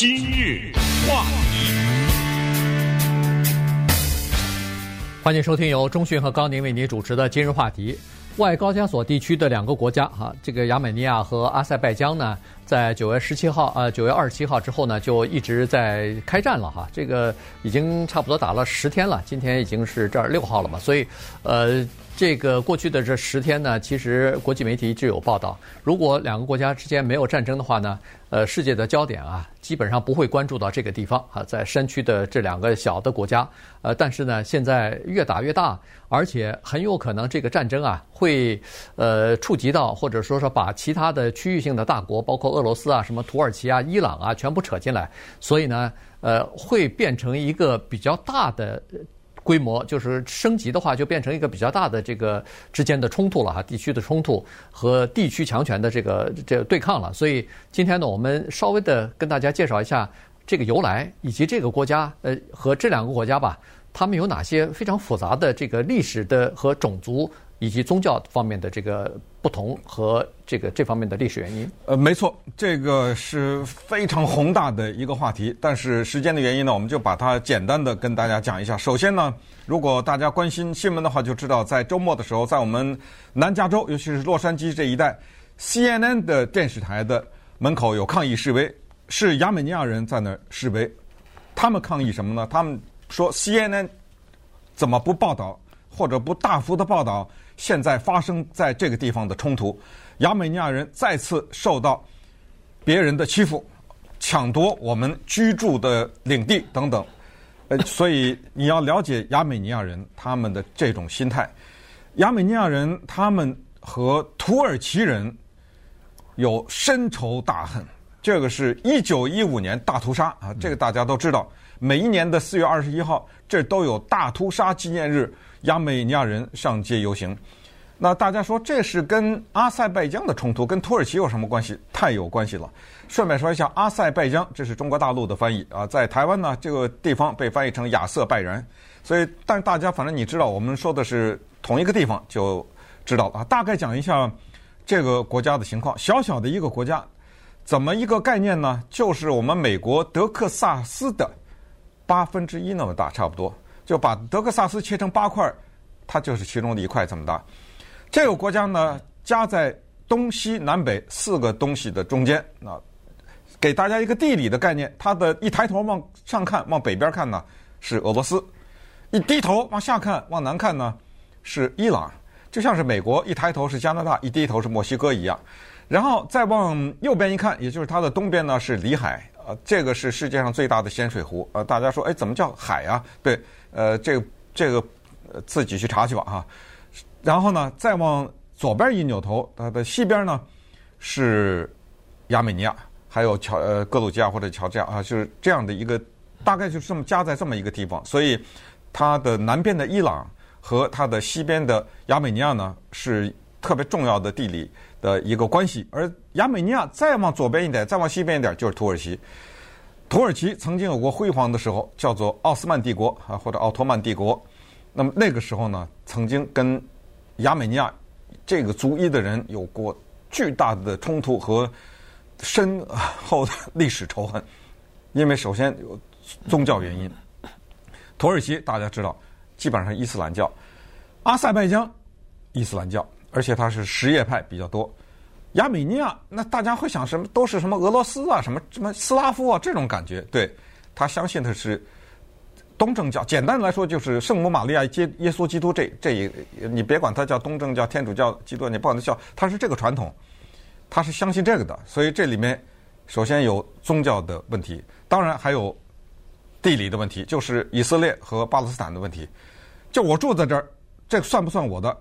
今日话题，欢迎收听由中讯和高宁为您主持的今日话题。外高加索地区的两个国家，哈，这个亚美尼亚和阿塞拜疆呢，在九月十七号，呃，九月二十七号之后呢，就一直在开战了，哈，这个已经差不多打了十天了，今天已经是这儿六号了嘛，所以，呃。这个过去的这十天呢，其实国际媒体一直有报道。如果两个国家之间没有战争的话呢，呃，世界的焦点啊，基本上不会关注到这个地方啊，在山区的这两个小的国家。呃，但是呢，现在越打越大，而且很有可能这个战争啊，会呃触及到，或者说说把其他的区域性的大国，包括俄罗斯啊、什么土耳其啊、伊朗啊，全部扯进来。所以呢，呃，会变成一个比较大的。规模就是升级的话，就变成一个比较大的这个之间的冲突了哈，地区的冲突和地区强权的这个这个对抗了。所以今天呢，我们稍微的跟大家介绍一下这个由来，以及这个国家呃和这两个国家吧，他们有哪些非常复杂的这个历史的和种族。以及宗教方面的这个不同和这个这方面的历史原因。呃，没错，这个是非常宏大的一个话题。但是时间的原因呢，我们就把它简单的跟大家讲一下。首先呢，如果大家关心新闻的话，就知道在周末的时候，在我们南加州，尤其是洛杉矶这一带，CNN 的电视台的门口有抗议示威，是亚美尼亚人在那儿示威。他们抗议什么呢？他们说 CNN 怎么不报道或者不大幅的报道？现在发生在这个地方的冲突，亚美尼亚人再次受到别人的欺负，抢夺我们居住的领地等等。呃，所以你要了解亚美尼亚人他们的这种心态。亚美尼亚人他们和土耳其人有深仇大恨，这个是一九一五年大屠杀啊，这个大家都知道。每一年的四月二十一号，这都有大屠杀纪念日。亚美尼亚人上街游行，那大家说这是跟阿塞拜疆的冲突，跟土耳其有什么关系？太有关系了。顺便说一下，阿塞拜疆这是中国大陆的翻译啊，在台湾呢，这个地方被翻译成亚瑟拜然。所以，但是大家反正你知道，我们说的是同一个地方，就知道了啊。大概讲一下这个国家的情况，小小的一个国家，怎么一个概念呢？就是我们美国德克萨斯的八分之一那么大，差不多。就把德克萨斯切成八块，它就是其中的一块这么大。这个国家呢，夹在东西南北四个东西的中间。那给大家一个地理的概念，它的一抬头往上看，往北边看呢是俄罗斯；一低头往下看，往南看呢是伊朗。就像是美国一抬头是加拿大，一低头是墨西哥一样。然后再往右边一看，也就是它的东边呢是里海。呃，这个是世界上最大的咸水湖。呃，大家说，哎，怎么叫海啊？对。呃，这个这个自己去查去吧哈。然后呢，再往左边一扭头，它的西边呢是亚美尼亚，还有乔呃格鲁吉亚或者乔治亚啊，就是这样的一个，大概就是这么夹在这么一个地方。所以它的南边的伊朗和它的西边的亚美尼亚呢，是特别重要的地理的一个关系。而亚美尼亚再往左边一点，再往西边一点就是土耳其。土耳其曾经有过辉煌的时候，叫做奥斯曼帝国啊，或者奥托曼帝国。那么那个时候呢，曾经跟亚美尼亚这个族裔的人有过巨大的冲突和深厚的历史仇恨。因为首先有宗教原因，土耳其大家知道，基本上伊斯兰教；阿塞拜疆伊斯兰教，而且它是什叶派比较多。亚美尼亚，那大家会想什么？都是什么俄罗斯啊，什么什么斯拉夫啊，这种感觉。对，他相信的是东正教。简单来说，就是圣母玛利亚接耶稣基督这这一，你别管他叫东正教、天主教、基督，你不管他叫，他是这个传统，他是相信这个的。所以这里面首先有宗教的问题，当然还有地理的问题，就是以色列和巴勒斯坦的问题。就我住在这儿，这算不算我的？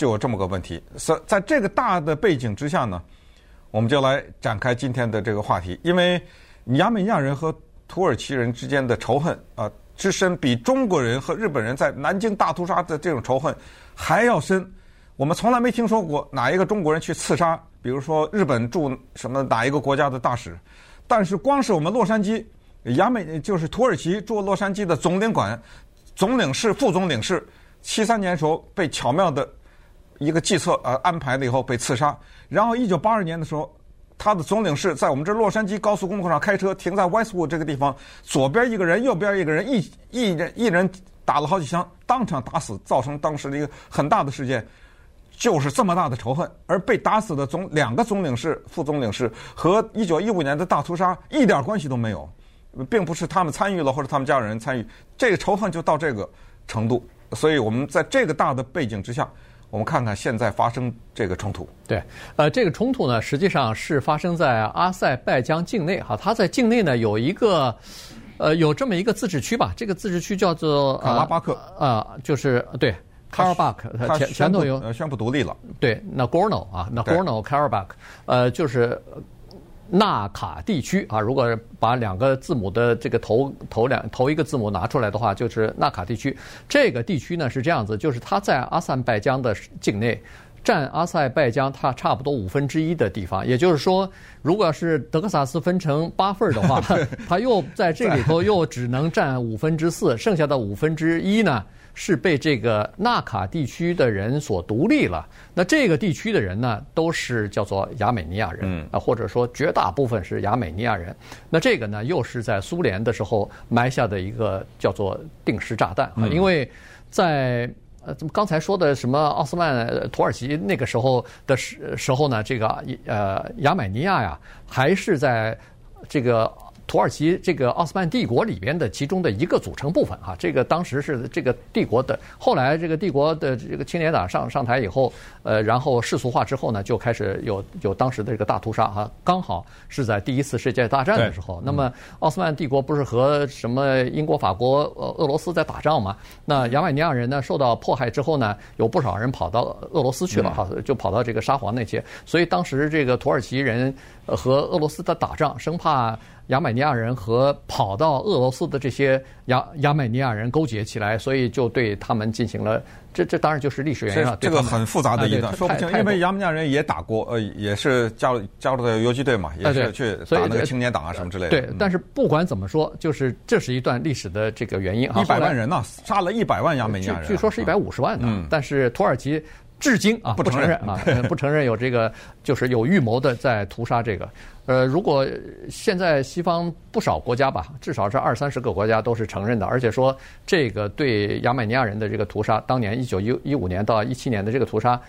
就有这么个问题，在在这个大的背景之下呢，我们就来展开今天的这个话题。因为亚美尼亚人和土耳其人之间的仇恨啊之深，比中国人和日本人在南京大屠杀的这种仇恨还要深。我们从来没听说过哪一个中国人去刺杀，比如说日本驻什么哪一个国家的大使。但是光是我们洛杉矶，亚美就是土耳其驻洛杉矶的总领馆、总领事、副总领事，七三年时候被巧妙的。一个计策呃安排了以后被刺杀，然后一九八二年的时候，他的总领事在我们这洛杉矶高速公路上开车停在 Westwood 这个地方，左边一个人，右边一个人，一一人一人打了好几枪，当场打死，造成当时的一个很大的事件。就是这么大的仇恨，而被打死的总两个总领事、副总领事和一九一五年的大屠杀一点关系都没有，并不是他们参与了或者他们家人参与，这个仇恨就到这个程度。所以我们在这个大的背景之下，我们看看现在发生这个冲突。对，呃，这个冲突呢，实际上是发生在阿塞拜疆境内哈，它在境内呢有一个，呃，有这么一个自治区吧，这个自治区叫做卡拉巴克，啊、呃，就是对。卡尔巴克，它前前头有宣布独立了。对，Nagorno 啊，Nagorno Karabakh，呃，就是纳卡地区啊。如果把两个字母的这个头头两头一个字母拿出来的话，就是纳卡地区。这个地区呢是这样子，就是它在阿塞拜疆的境内，占阿塞拜疆它差不多五分之一的地方。也就是说，如果要是德克萨斯分成八份的话，它又在这里头又只能占五分之四，剩下的五分之一呢？是被这个纳卡地区的人所独立了。那这个地区的人呢，都是叫做亚美尼亚人啊，或者说绝大部分是亚美尼亚人。那这个呢，又是在苏联的时候埋下的一个叫做定时炸弹啊。因为在呃，怎么刚才说的什么奥斯曼土耳其那个时候的时时候呢，这个呃亚美尼亚呀，还是在这个。土耳其这个奥斯曼帝国里边的其中的一个组成部分啊，这个当时是这个帝国的。后来这个帝国的这个青年党上上台以后，呃，然后世俗化之后呢，就开始有有当时的这个大屠杀哈，刚好是在第一次世界大战的时候。那么奥斯曼帝国不是和什么英国、法国、呃俄罗斯在打仗嘛？那亚美尼亚人呢受到迫害之后呢，有不少人跑到俄罗斯去了哈，就跑到这个沙皇那些。所以当时这个土耳其人和俄罗斯的打仗，生怕。亚美尼亚人和跑到俄罗斯的这些亚亚美尼亚人勾结起来，所以就对他们进行了。这这当然就是历史原因了。这个很复杂的一段，说不清，因为亚美尼亚人也打过，呃，也是加入加入的游击队嘛，也是去打那个青年党啊什么之类的。对，但是不管怎么说，就是这是一段历史的这个原因啊。一百万人呢，杀了一百万亚美尼亚人，据说是一百五十万呢。但是土耳其至今啊不承认啊，不承认有这个就是有预谋的在屠杀这个。呃，如果现在西方不少国家吧，至少是二三十个国家都是承认的，而且说这个对亚美尼亚人的这个屠杀，当年一九一一五年到一七年的这个屠杀，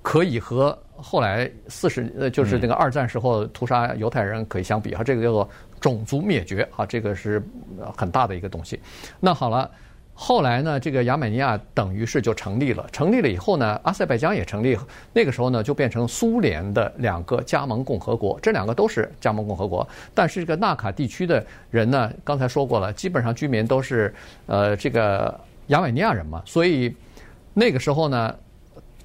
可以和后来四十呃就是那个二战时候屠杀犹太人可以相比哈，这个叫做种族灭绝啊，这个是很大的一个东西。那好了。后来呢，这个亚美尼亚等于是就成立了。成立了以后呢，阿塞拜疆也成立。那个时候呢，就变成苏联的两个加盟共和国。这两个都是加盟共和国，但是这个纳卡地区的人呢，刚才说过了，基本上居民都是呃这个亚美尼亚人嘛。所以那个时候呢，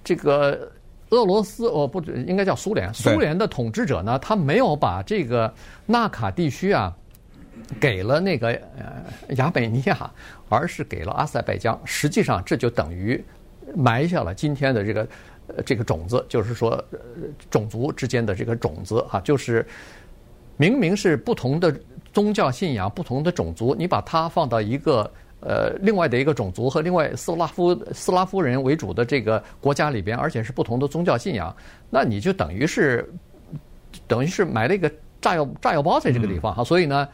这个俄罗斯哦不应该叫苏联，苏联的统治者呢，他没有把这个纳卡地区啊。给了那个呃亚美尼亚，而是给了阿塞拜疆。实际上，这就等于埋下了今天的这个呃这个种子，就是说呃种族之间的这个种子啊，就是明明是不同的宗教信仰、不同的种族，你把它放到一个呃另外的一个种族和另外斯拉夫斯拉夫人为主的这个国家里边，而且是不同的宗教信仰，那你就等于是等于是埋了一个炸药炸药包在这个地方哈，所以呢。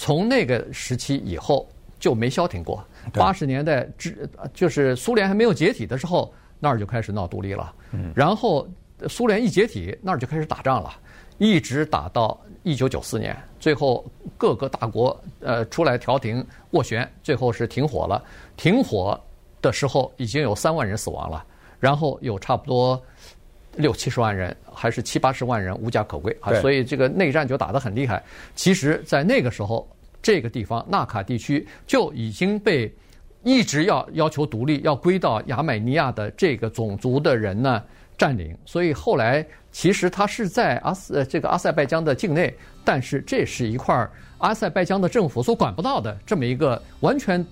从那个时期以后就没消停过。八十年代之就是苏联还没有解体的时候，那儿就开始闹独立了。然后苏联一解体，那儿就开始打仗了，一直打到一九九四年，最后各个大国呃出来调停斡旋，最后是停火了。停火的时候已经有三万人死亡了，然后有差不多六七十万人，还是七八十万人无家可归啊！所以这个内战就打得很厉害。其实，在那个时候，这个地方纳卡地区就已经被一直要要求独立、要归到亚美尼亚的这个种族的人呢占领。所以后来，其实它是在阿斯这个阿塞拜疆的境内，但是这是一块阿塞拜疆的政府所管不到的这么一个完全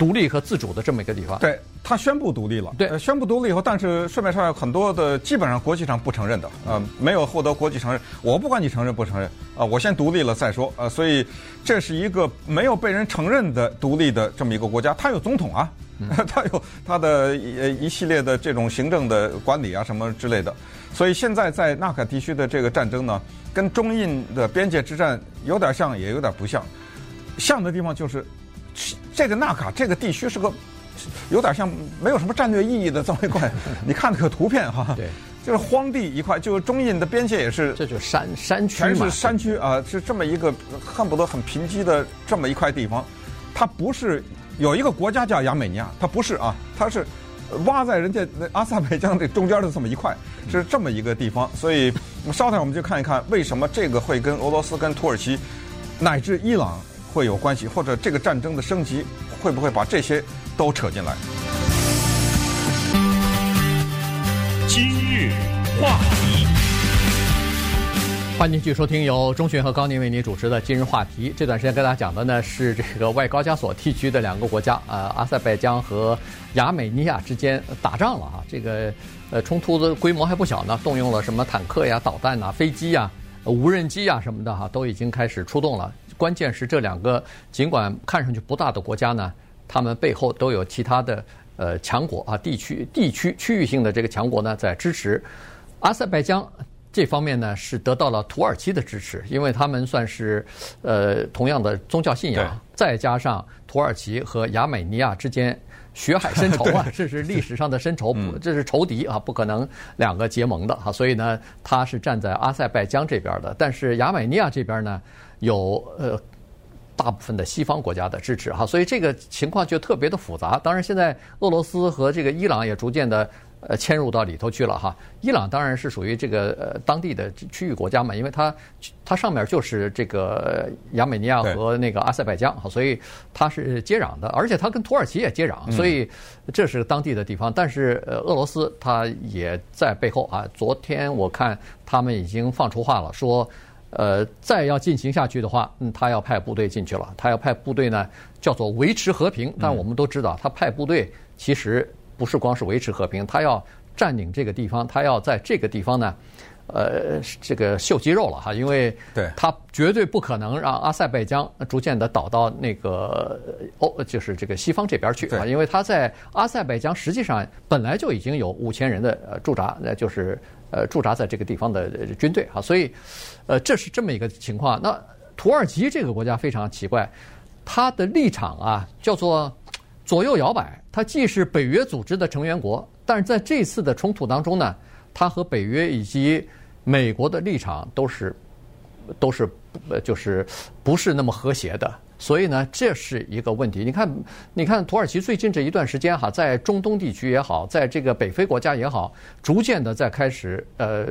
独立和自主的这么一个地方。对。他宣布独立了，对，宣布独立以后，但是市面上有很多的基本上国际上不承认的，啊、呃，没有获得国际承认。我不管你承认不承认，啊、呃，我先独立了再说，啊、呃，所以这是一个没有被人承认的独立的这么一个国家。他有总统啊，他有他的呃一系列的这种行政的管理啊什么之类的。所以现在在纳卡地区的这个战争呢，跟中印的边界之战有点像，也有点不像。像的地方就是这个纳卡这个地区是个 有点像没有什么战略意义的这么一块。你看那个图片哈。对。就是荒地一块，就是中印的边界也是，这就是山山区全是山区啊，是这么一个恨不得很贫瘠的这么一块地方。它不是有一个国家叫亚美尼亚，它不是啊，它是挖在人家那阿塞拜疆这中间的这么一块，是这么一个地方。所以，稍等我们就看一看为什么这个会跟俄罗斯、跟土耳其乃至伊朗会有关系，或者这个战争的升级会不会把这些都扯进来。今日话题，欢迎继续收听由钟迅和高宁为您主持的今日话题。这段时间跟大家讲的呢是这个外高加索地区的两个国家，呃，阿塞拜疆和亚美尼亚之间打仗了啊。这个呃冲突的规模还不小呢，动用了什么坦克呀、导弹呐、飞机呀、无人机呀什么的哈，都已经开始出动了。关键是这两个尽管看上去不大的国家呢，他们背后都有其他的。呃，强国啊，地区、地区、区域性的这个强国呢，在支持阿塞拜疆这方面呢，是得到了土耳其的支持，因为他们算是呃同样的宗教信仰，再加上土耳其和亚美尼亚之间血海深仇啊，这是历史上的深仇，这是仇敌啊，不可能两个结盟的哈，所以呢，他是站在阿塞拜疆这边的，但是亚美尼亚这边呢，有呃。大部分的西方国家的支持哈，所以这个情况就特别的复杂。当然，现在俄罗斯和这个伊朗也逐渐的呃迁入到里头去了哈。伊朗当然是属于这个呃当地的区域国家嘛，因为它它上面就是这个亚美尼亚和那个阿塞拜疆哈，所以它是接壤的，而且它跟土耳其也接壤，所以这是当地的地方。但是呃，俄罗斯它也在背后啊。昨天我看他们已经放出话了，说。呃，再要进行下去的话，嗯，他要派部队进去了。他要派部队呢，叫做维持和平。但我们都知道，他派部队其实不是光是维持和平，他要占领这个地方，他要在这个地方呢，呃，这个秀肌肉了哈，因为他绝对不可能让阿塞拜疆逐渐的倒到那个欧，就是这个西方这边去啊，因为他在阿塞拜疆实际上本来就已经有五千人的呃驻扎，那就是。呃，驻扎在这个地方的军队啊，所以，呃，这是这么一个情况。那土耳其这个国家非常奇怪，它的立场啊叫做左右摇摆。它既是北约组织的成员国，但是在这次的冲突当中呢，它和北约以及美国的立场都是都是呃，就是不是那么和谐的。所以呢，这是一个问题。你看，你看土耳其最近这一段时间哈，在中东地区也好，在这个北非国家也好，逐渐的在开始呃，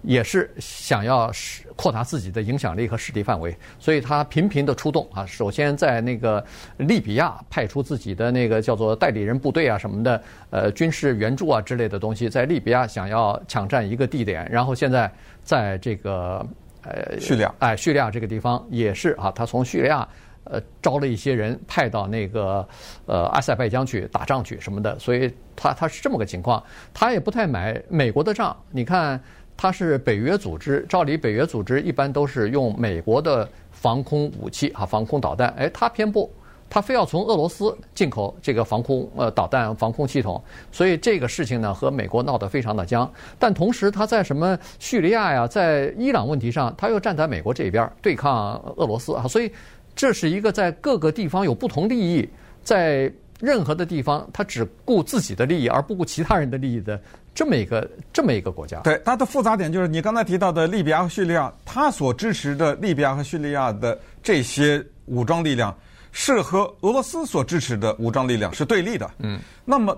也是想要扩大自己的影响力和势力范围。所以他频频的出动啊，首先在那个利比亚派出自己的那个叫做代理人部队啊什么的，呃，军事援助啊之类的东西，在利比亚想要抢占一个地点，然后现在在这个呃叙利亚，哎，叙利亚这个地方也是啊，他从叙利亚。呃，招了一些人派到那个呃阿塞拜疆去打仗去什么的，所以他他是这么个情况，他也不太买美国的账。你看，他是北约组织，照理北约组织一般都是用美国的防空武器啊，防空导弹，哎，他偏不，他非要从俄罗斯进口这个防空呃导弹防空系统，所以这个事情呢和美国闹得非常的僵。但同时他在什么叙利亚呀，在伊朗问题上，他又站在美国这边对抗俄罗斯啊，所以。这是一个在各个地方有不同利益，在任何的地方他只顾自己的利益而不顾其他人的利益的这么一个这么一个国家。对，它的复杂点就是你刚才提到的利比亚和叙利亚，他所支持的利比亚和叙利亚的这些武装力量是和俄罗斯所支持的武装力量是对立的。嗯，那么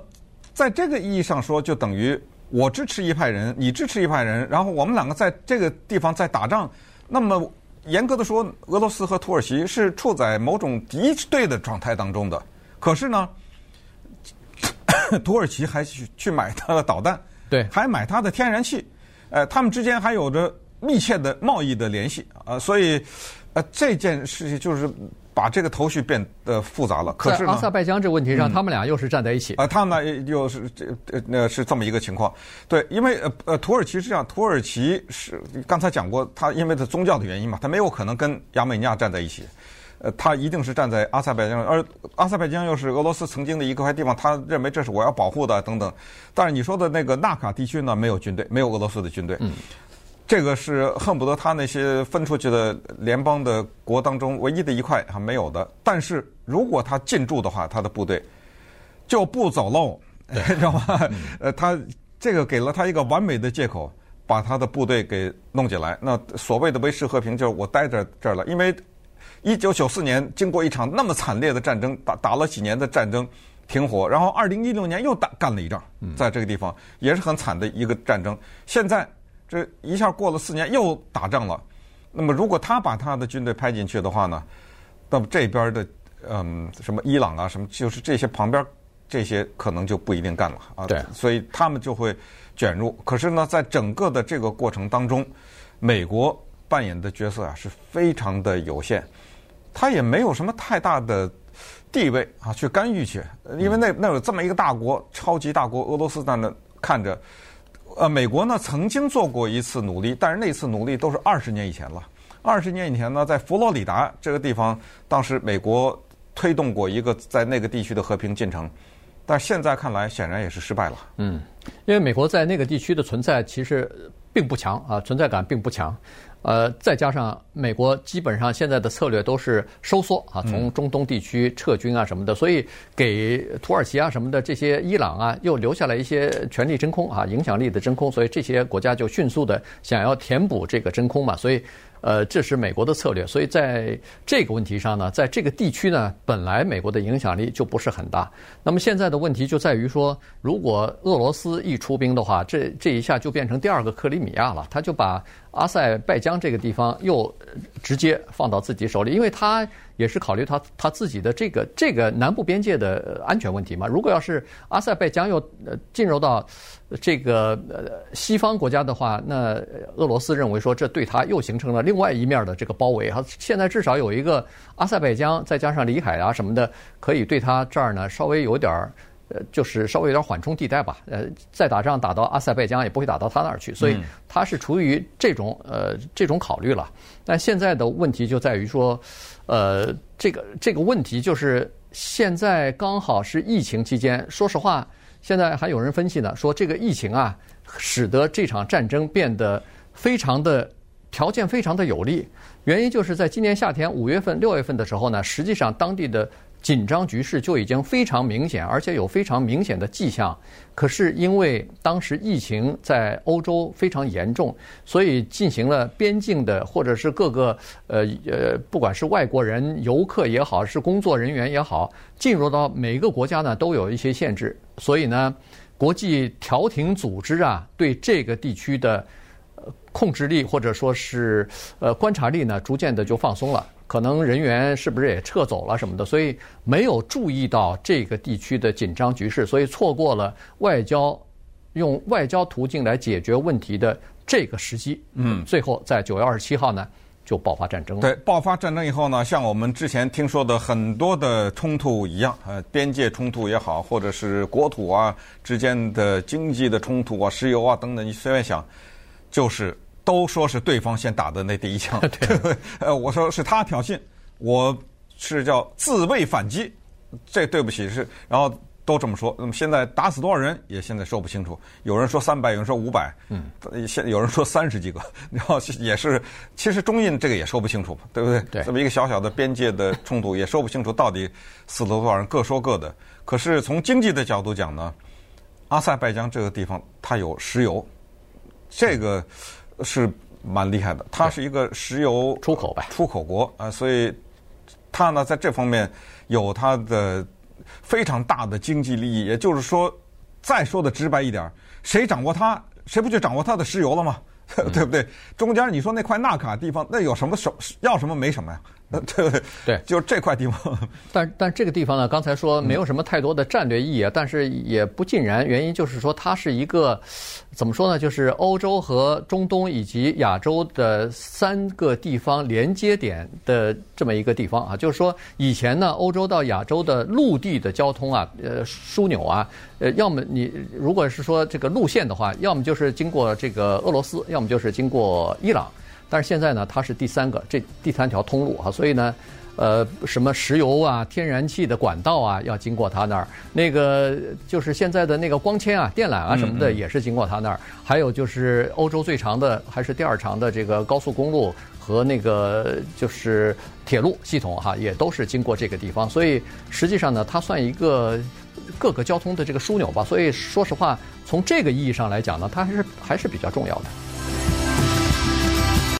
在这个意义上说，就等于我支持一派人，你支持一派人，然后我们两个在这个地方在打仗，那么。严格的说，俄罗斯和土耳其是处在某种敌对的状态当中的。可是呢，土耳其还去去买它的导弹，对，还买它的天然气，呃，他们之间还有着密切的贸易的联系啊，所以，呃，这件事情就是。把这个头绪变得复杂了。可是阿塞拜疆这个问题上，他们俩又是站在一起。啊，他们又是这呃，那是这么一个情况。对，因为呃呃，土耳其是这样，土耳其是刚才讲过，他因为他宗教的原因嘛，他没有可能跟亚美尼亚站在一起。呃，他一定是站在阿塞拜疆，而阿塞拜疆又是俄罗斯曾经的一块地方，他认为这是我要保护的等等。但是你说的那个纳卡地区呢，没有军队，没有俄罗斯的军队。嗯，这个是恨不得他那些分出去的联邦的国当中唯一的一块还没有的。但是如果他进驻的话，他的部队就不走漏，你 知道吗？呃，他这个给了他一个完美的借口，把他的部队给弄进来。那所谓的维持和平，就是我待在这儿了，因为。一九九四年，经过一场那么惨烈的战争，打打了几年的战争，停火，然后二零一六年又打干了一仗，在这个地方也是很惨的一个战争。现在这一下过了四年又打仗了，那么如果他把他的军队派进去的话呢，那么这边的嗯什么伊朗啊什么，就是这些旁边这些可能就不一定干了啊。对，所以他们就会卷入。可是呢，在整个的这个过程当中，美国扮演的角色啊是非常的有限。他也没有什么太大的地位啊，去干预去，因为那那有这么一个大国，超级大国俄罗斯在那看着，呃，美国呢曾经做过一次努力，但是那次努力都是二十年以前了。二十年以前呢，在佛罗里达这个地方，当时美国推动过一个在那个地区的和平进程，但现在看来显然也是失败了。嗯，因为美国在那个地区的存在其实并不强啊，存在感并不强。呃，再加上美国基本上现在的策略都是收缩啊，从中东地区撤军啊什么的，所以给土耳其啊什么的这些伊朗啊又留下来一些权力真空啊，影响力的真空，所以这些国家就迅速的想要填补这个真空嘛，所以。呃，这是美国的策略，所以在这个问题上呢，在这个地区呢，本来美国的影响力就不是很大。那么现在的问题就在于说，如果俄罗斯一出兵的话，这这一下就变成第二个克里米亚了，他就把阿塞拜疆这个地方又直接放到自己手里，因为他也是考虑他他自己的这个这个南部边界的安全问题嘛。如果要是阿塞拜疆又呃进入到这个呃西方国家的话，那俄罗斯认为说，这对他又形成了另外一面的这个包围哈。现在至少有一个阿塞拜疆，再加上里海啊什么的，可以对他这儿呢稍微有点儿呃，就是稍微有点缓冲地带吧。呃，再打仗打到阿塞拜疆也不会打到他那儿去，所以他是出于这种呃这种考虑了。但现在的问题就在于说，呃，这个这个问题就是现在刚好是疫情期间，说实话。现在还有人分析呢，说这个疫情啊，使得这场战争变得非常的条件非常的有利。原因就是在今年夏天五月份、六月份的时候呢，实际上当地的紧张局势就已经非常明显，而且有非常明显的迹象。可是因为当时疫情在欧洲非常严重，所以进行了边境的或者是各个呃呃，不管是外国人游客也好，是工作人员也好，进入到每个国家呢，都有一些限制。所以呢，国际调停组织啊，对这个地区的控制力或者说是呃观察力呢，逐渐的就放松了。可能人员是不是也撤走了什么的，所以没有注意到这个地区的紧张局势，所以错过了外交用外交途径来解决问题的这个时机。嗯，最后在九月二十七号呢，就爆发战争了。对，爆发战争以后呢，像我们之前听说的很多的冲突一样，呃，边界冲突也好，或者是国土啊之间的经济的冲突啊、石油啊等等，你随便想，就是。都说是对方先打的那第一枪，对，呃，我说是他挑衅，我是叫自卫反击，这对不起是，然后都这么说。那么现在打死多少人也现在说不清楚，有人说三百，有人说五百，嗯，现有人说三十几个，然后也是，其实中印这个也说不清楚，对不对？对，这么一个小小的边界的冲突也说不清楚到底死了多少人，各说各的。可是从经济的角度讲呢，阿塞拜疆这个地方它有石油，这个。是蛮厉害的，它是一个石油出口吧，出口国啊，所以它呢在这方面有它的非常大的经济利益。也就是说，再说的直白一点，谁掌握它，谁不就掌握它的石油了吗？对不对？中间你说那块纳卡地方，那有什么什要什么没什么呀？呃，对对，就是这块地方。但但这个地方呢，刚才说没有什么太多的战略意义，嗯、但是也不尽然。原因就是说，它是一个怎么说呢？就是欧洲和中东以及亚洲的三个地方连接点的这么一个地方啊。就是说，以前呢，欧洲到亚洲的陆地的交通啊，呃，枢纽啊，呃，要么你如果是说这个路线的话，要么就是经过这个俄罗斯，要么就是经过伊朗。但是现在呢，它是第三个这第三条通路哈，所以呢。呃，什么石油啊、天然气的管道啊，要经过它那儿。那个就是现在的那个光纤啊、电缆啊什么的，也是经过它那儿。还有就是欧洲最长的还是第二长的这个高速公路和那个就是铁路系统哈，也都是经过这个地方。所以实际上呢，它算一个各个交通的这个枢纽吧。所以说实话，从这个意义上来讲呢，它还是还是比较重要的。